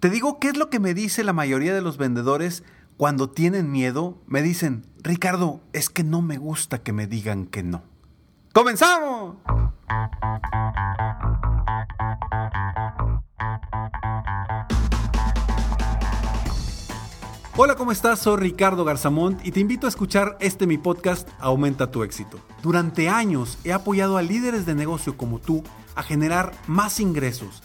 Te digo qué es lo que me dice la mayoría de los vendedores cuando tienen miedo. Me dicen, Ricardo, es que no me gusta que me digan que no. ¡Comenzamos! Hola, ¿cómo estás? Soy Ricardo Garzamont y te invito a escuchar este mi podcast Aumenta tu éxito. Durante años he apoyado a líderes de negocio como tú a generar más ingresos,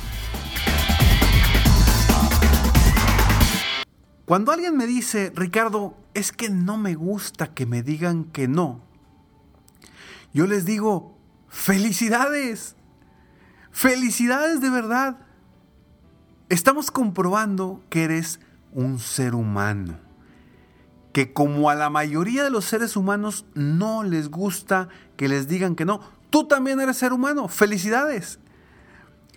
Cuando alguien me dice, Ricardo, es que no me gusta que me digan que no, yo les digo, felicidades, felicidades de verdad. Estamos comprobando que eres un ser humano que como a la mayoría de los seres humanos no les gusta que les digan que no, tú también eres ser humano, felicidades.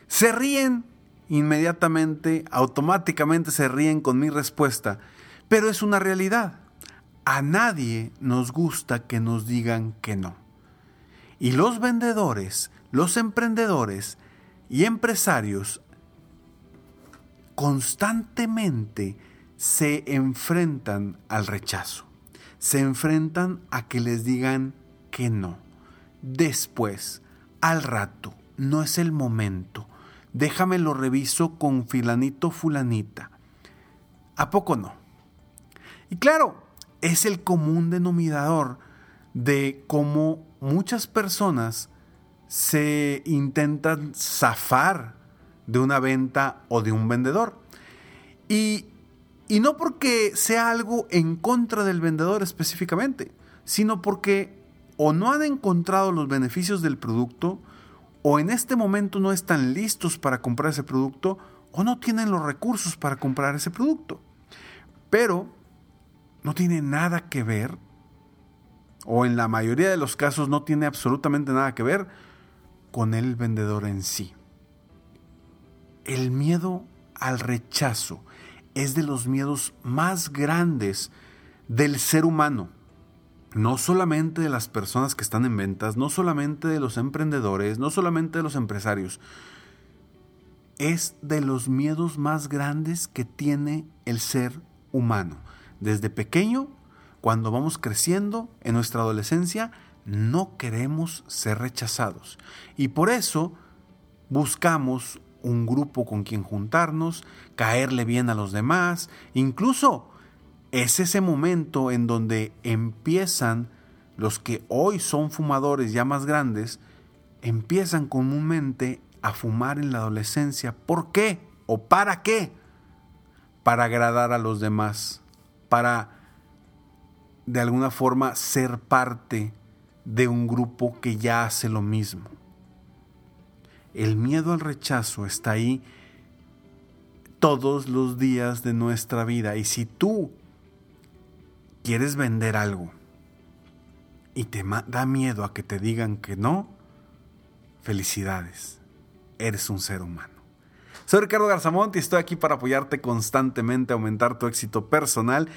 Se ríen inmediatamente, automáticamente se ríen con mi respuesta, pero es una realidad. A nadie nos gusta que nos digan que no. Y los vendedores, los emprendedores y empresarios constantemente se enfrentan al rechazo, se enfrentan a que les digan que no. Después, al rato, no es el momento, déjame lo reviso con filanito fulanita. ¿A poco no? Y claro, es el común denominador de cómo muchas personas se intentan zafar de una venta o de un vendedor. Y y no porque sea algo en contra del vendedor específicamente, sino porque o no han encontrado los beneficios del producto, o en este momento no están listos para comprar ese producto, o no tienen los recursos para comprar ese producto. Pero no tiene nada que ver, o en la mayoría de los casos no tiene absolutamente nada que ver con el vendedor en sí. El miedo al rechazo, es de los miedos más grandes del ser humano. No solamente de las personas que están en ventas, no solamente de los emprendedores, no solamente de los empresarios. Es de los miedos más grandes que tiene el ser humano. Desde pequeño, cuando vamos creciendo, en nuestra adolescencia, no queremos ser rechazados. Y por eso buscamos un grupo con quien juntarnos, caerle bien a los demás, incluso es ese momento en donde empiezan los que hoy son fumadores ya más grandes, empiezan comúnmente a fumar en la adolescencia. ¿Por qué? ¿O para qué? Para agradar a los demás, para de alguna forma ser parte de un grupo que ya hace lo mismo. El miedo al rechazo está ahí todos los días de nuestra vida. Y si tú quieres vender algo y te da miedo a que te digan que no, felicidades. Eres un ser humano. Soy Ricardo Garzamont y estoy aquí para apoyarte constantemente aumentar tu éxito personal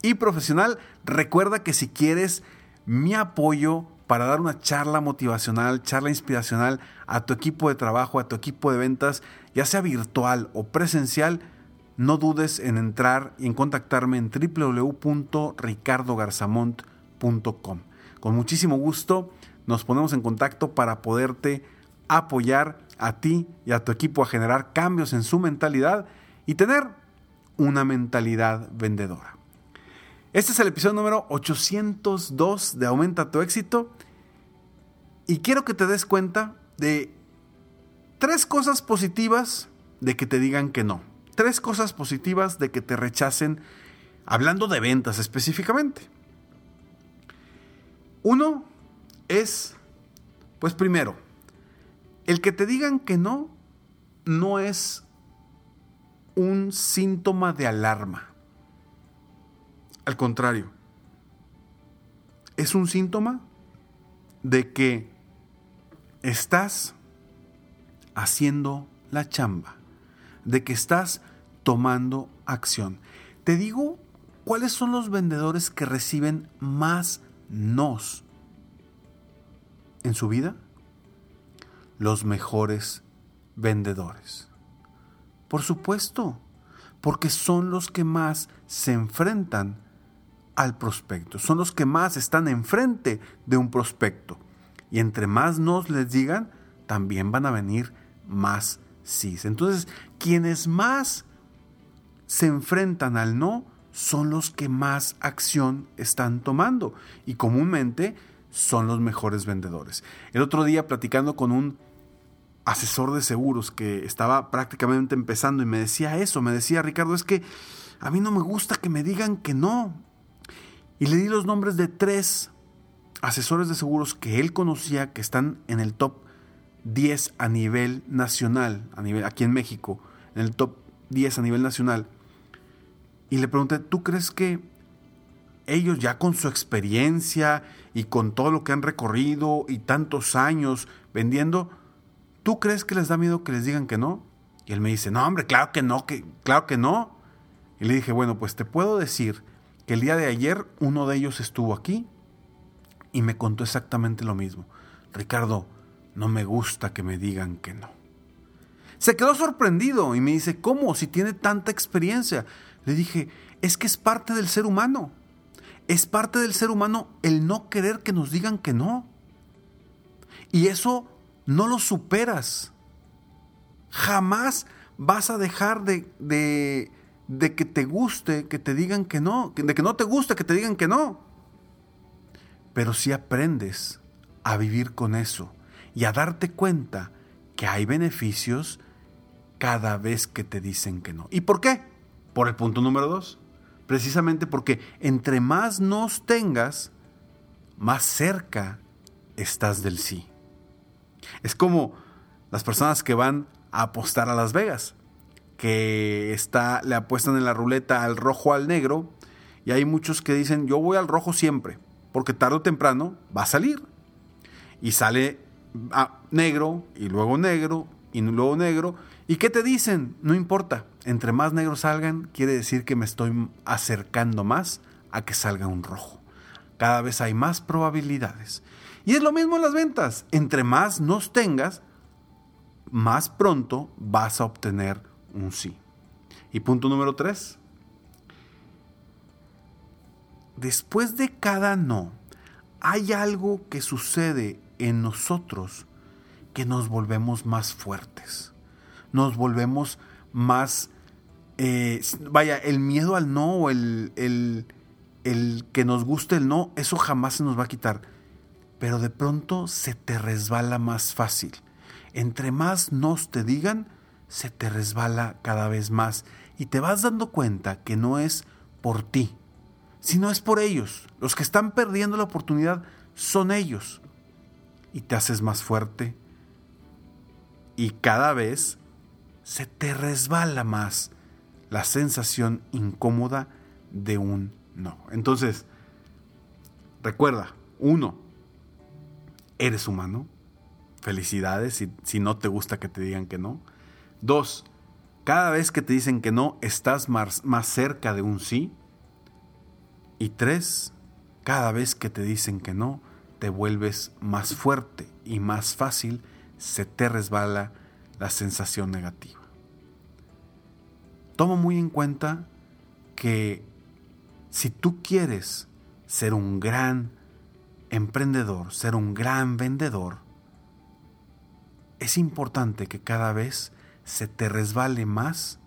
y profesional. Recuerda que si quieres mi apoyo para dar una charla motivacional, charla inspiracional a tu equipo de trabajo, a tu equipo de ventas, ya sea virtual o presencial, no dudes en entrar y en contactarme en www.ricardogarzamont.com. Con muchísimo gusto nos ponemos en contacto para poderte apoyar a ti y a tu equipo a generar cambios en su mentalidad y tener una mentalidad vendedora. Este es el episodio número 802 de Aumenta tu éxito y quiero que te des cuenta de tres cosas positivas de que te digan que no. Tres cosas positivas de que te rechacen hablando de ventas específicamente. Uno es, pues primero, el que te digan que no no es un síntoma de alarma. Al contrario, es un síntoma de que estás haciendo la chamba, de que estás tomando acción. Te digo cuáles son los vendedores que reciben más nos en su vida. Los mejores vendedores. Por supuesto, porque son los que más se enfrentan al prospecto. Son los que más están enfrente de un prospecto. Y entre más nos les digan, también van a venir más Entonces, quienes más se enfrentan al no son los que más acción están tomando y comúnmente son los mejores vendedores. El otro día platicando con un asesor de seguros que estaba prácticamente empezando y me decía eso, me decía Ricardo, es que a mí no me gusta que me digan que no. Y le di los nombres de tres asesores de seguros que él conocía que están en el top 10 a nivel nacional, a nivel, aquí en México, en el top 10 a nivel nacional. Y le pregunté, ¿tú crees que ellos ya con su experiencia y con todo lo que han recorrido y tantos años vendiendo, ¿tú crees que les da miedo que les digan que no? Y él me dice, no, hombre, claro que no, que, claro que no. Y le dije, bueno, pues te puedo decir que el día de ayer uno de ellos estuvo aquí y me contó exactamente lo mismo. Ricardo, no me gusta que me digan que no. Se quedó sorprendido y me dice, ¿cómo? Si tiene tanta experiencia. Le dije, es que es parte del ser humano. Es parte del ser humano el no querer que nos digan que no. Y eso no lo superas. Jamás vas a dejar de, de, que te guste que te digan que no, de que no te guste que te digan que no. Pero si aprendes a vivir con eso y a darte cuenta que hay beneficios cada vez que te dicen que no. ¿Y por qué? Por el punto número dos. Precisamente porque entre más nos tengas, más cerca estás del sí. Es como las personas que van a apostar a Las Vegas que está, le apuestan en la ruleta al rojo al negro, y hay muchos que dicen, yo voy al rojo siempre, porque tarde o temprano va a salir. Y sale a negro, y luego negro, y luego negro. ¿Y qué te dicen? No importa, entre más negros salgan, quiere decir que me estoy acercando más a que salga un rojo. Cada vez hay más probabilidades. Y es lo mismo en las ventas. Entre más nos tengas, más pronto vas a obtener un sí. Y punto número tres. Después de cada no, hay algo que sucede en nosotros que nos volvemos más fuertes. Nos volvemos más... Eh, vaya, el miedo al no o el, el, el que nos guste el no, eso jamás se nos va a quitar. Pero de pronto se te resbala más fácil. Entre más nos te digan, se te resbala cada vez más y te vas dando cuenta que no es por ti, sino es por ellos. Los que están perdiendo la oportunidad son ellos. Y te haces más fuerte y cada vez se te resbala más la sensación incómoda de un no. Entonces, recuerda, uno, eres humano. Felicidades si, si no te gusta que te digan que no. Dos, cada vez que te dicen que no, estás más, más cerca de un sí. Y tres, cada vez que te dicen que no, te vuelves más fuerte y más fácil se te resbala la sensación negativa. Toma muy en cuenta que si tú quieres ser un gran emprendedor, ser un gran vendedor, es importante que cada vez se te resbale más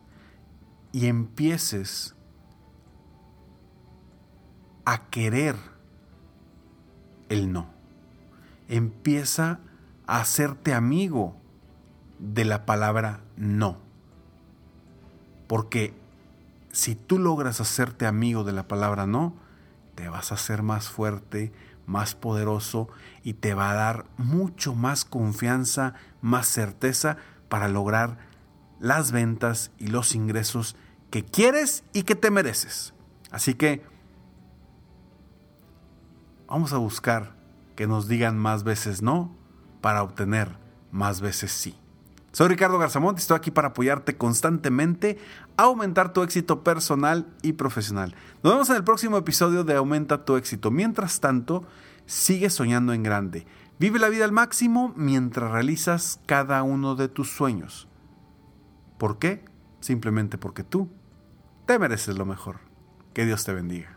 y empieces a querer el no. Empieza a hacerte amigo de la palabra no. Porque si tú logras hacerte amigo de la palabra no, te vas a hacer más fuerte, más poderoso y te va a dar mucho más confianza, más certeza para lograr las ventas y los ingresos que quieres y que te mereces. Así que vamos a buscar que nos digan más veces no para obtener más veces sí. Soy Ricardo Garzamont y estoy aquí para apoyarte constantemente a aumentar tu éxito personal y profesional. Nos vemos en el próximo episodio de Aumenta tu éxito. Mientras tanto, sigue soñando en grande. Vive la vida al máximo mientras realizas cada uno de tus sueños. ¿Por qué? Simplemente porque tú te mereces lo mejor. Que Dios te bendiga.